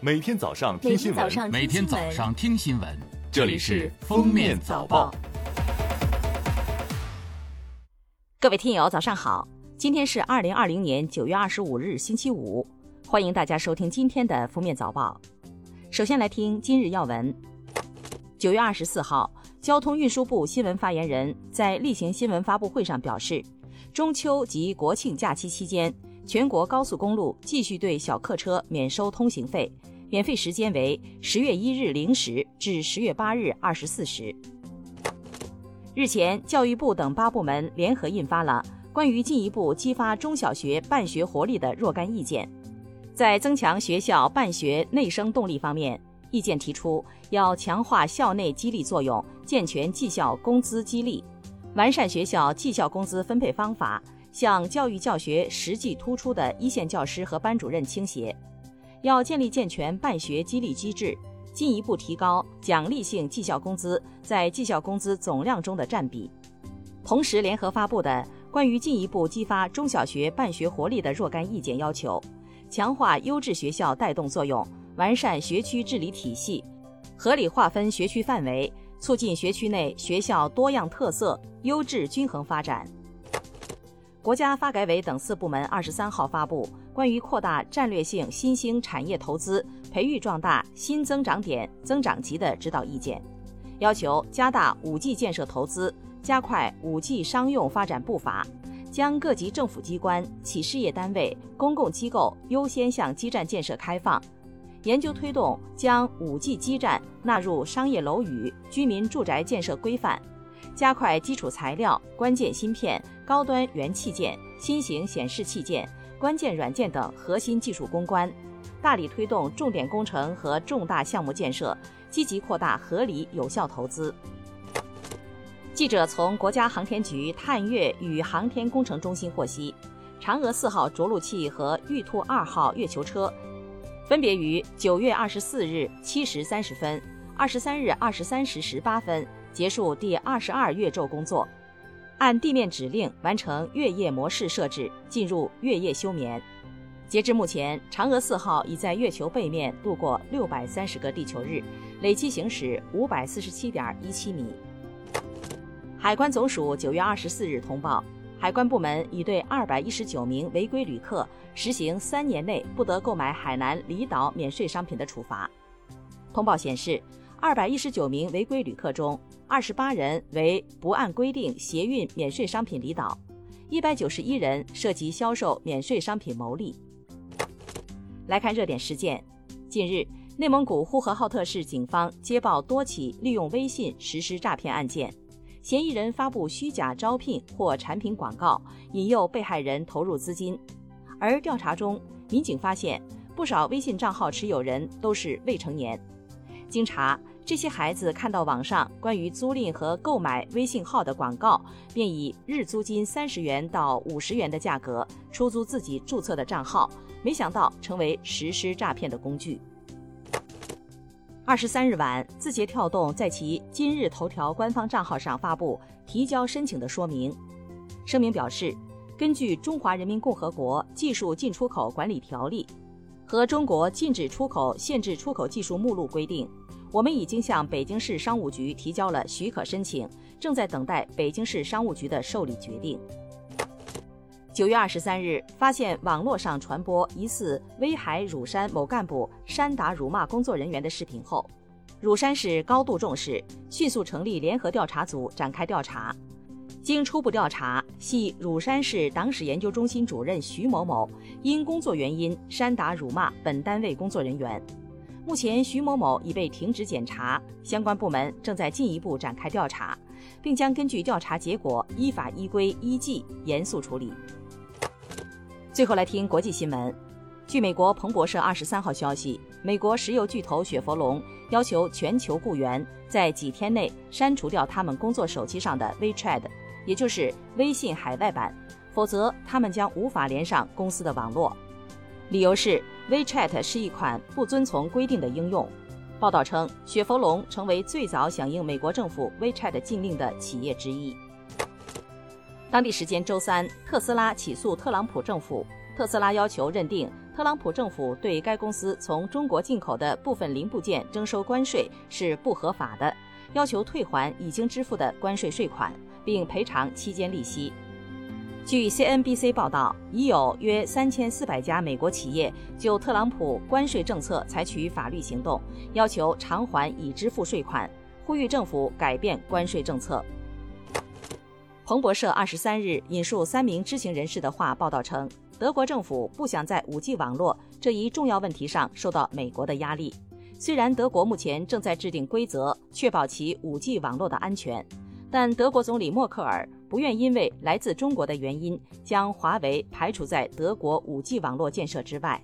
每天早上听新闻，每天早上听新闻，这里是《封面早报》。各位听友，早上好！今天是二零二零年九月二十五日，星期五，欢迎大家收听今天的《封面早报》。首先来听今日要闻。九月二十四号，交通运输部新闻发言人，在例行新闻发布会上表示，中秋及国庆假期期间。全国高速公路继续对小客车免收通行费，免费时间为十月一日零时至十月八日二十四时。日前，教育部等八部门联合印发了关于进一步激发中小学办学活力的若干意见。在增强学校办学内生动力方面，意见提出要强化校内激励作用，健全绩效工资激励，完善学校绩效工资分配方法。向教育教学实际突出的一线教师和班主任倾斜，要建立健全办学激励机制，进一步提高奖励性绩效工资在绩效工资总量中的占比。同时，联合发布的关于进一步激发中小学办学活力的若干意见要求，强化优质学校带动作用，完善学区治理体系，合理划分学区范围，促进学区内学校多样特色、优质均衡发展。国家发改委等四部门二十三号发布关于扩大战略性新兴产业投资、培育壮大新增长点增长极的指导意见，要求加大五 G 建设投资，加快五 G 商用发展步伐，将各级政府机关、企事业单位、公共机构优先向基站建设开放，研究推动将五 G 基站纳入商业楼宇、居民住宅建设规范。加快基础材料、关键芯片、高端元器件、新型显示器件、关键软件等核心技术攻关，大力推动重点工程和重大项目建设，积极扩大合理有效投资。记者从国家航天局探月与航天工程中心获悉，嫦娥四号着陆器和玉兔二号月球车，分别于九月二十四日七时三十分、二十三日二十三时十八分。结束第二十二月昼工作，按地面指令完成月夜模式设置，进入月夜休眠。截至目前，嫦娥四号已在月球背面度过六百三十个地球日，累计行驶五百四十七点一七米。海关总署九月二十四日通报，海关部门已对二百一十九名违规旅客实行三年内不得购买海南离岛免税商品的处罚。通报显示。二百一十九名违规旅客中，二十八人为不按规定携运免税商品离岛，一百九十一人涉及销售免税商品牟利。来看热点事件，近日，内蒙古呼和浩特市警方接报多起利用微信实施诈骗案件，嫌疑人发布虚假招聘或产品广告，引诱被害人投入资金。而调查中，民警发现不少微信账号持有人都是未成年。经查，这些孩子看到网上关于租赁和购买微信号的广告，便以日租金三十元到五十元的价格出租自己注册的账号，没想到成为实施诈骗的工具。二十三日晚，字节跳动在其今日头条官方账号上发布提交申请的说明。声明表示，根据《中华人民共和国技术进出口管理条例》。和中国禁止出口、限制出口技术目录规定，我们已经向北京市商务局提交了许可申请，正在等待北京市商务局的受理决定。九月二十三日，发现网络上传播疑似威海乳山某干部煽打辱骂工作人员的视频后，乳山市高度重视，迅速成立联合调查组展开调查。经初步调查，系乳山市党史研究中心主任徐某某因工作原因煽打辱骂本单位工作人员。目前，徐某某已被停职检查，相关部门正在进一步展开调查，并将根据调查结果依法依规依纪严肃处理。最后来听国际新闻，据美国彭博社二十三号消息，美国石油巨头雪佛龙要求全球雇员在几天内删除掉他们工作手机上的 WeChat。也就是微信海外版，否则他们将无法连上公司的网络。理由是 WeChat 是一款不遵从规定的应用。报道称，雪佛龙成为最早响应美国政府 WeChat 禁令的企业之一。当地时间周三，特斯拉起诉特朗普政府，特斯拉要求认定特朗普政府对该公司从中国进口的部分零部件征收关税是不合法的，要求退还已经支付的关税税款，并赔偿期间利息。据 CNBC 报道，已有约三千四百家美国企业就特朗普关税政策采取法律行动，要求偿还已支付税款，呼吁政府改变关税政策。彭博社二十三日引述三名知情人士的话报道称，德国政府不想在 5G 网络这一重要问题上受到美国的压力。虽然德国目前正在制定规则，确保其 5G 网络的安全，但德国总理默克尔不愿因为来自中国的原因将华为排除在德国 5G 网络建设之外。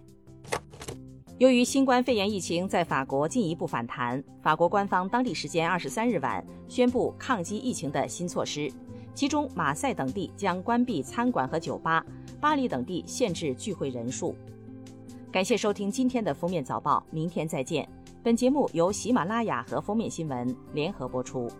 由于新冠肺炎疫情在法国进一步反弹，法国官方当地时间二十三日晚宣布抗击疫情的新措施。其中，马赛等地将关闭餐馆和酒吧，巴黎等地限制聚会人数。感谢收听今天的封面早报，明天再见。本节目由喜马拉雅和封面新闻联合播出。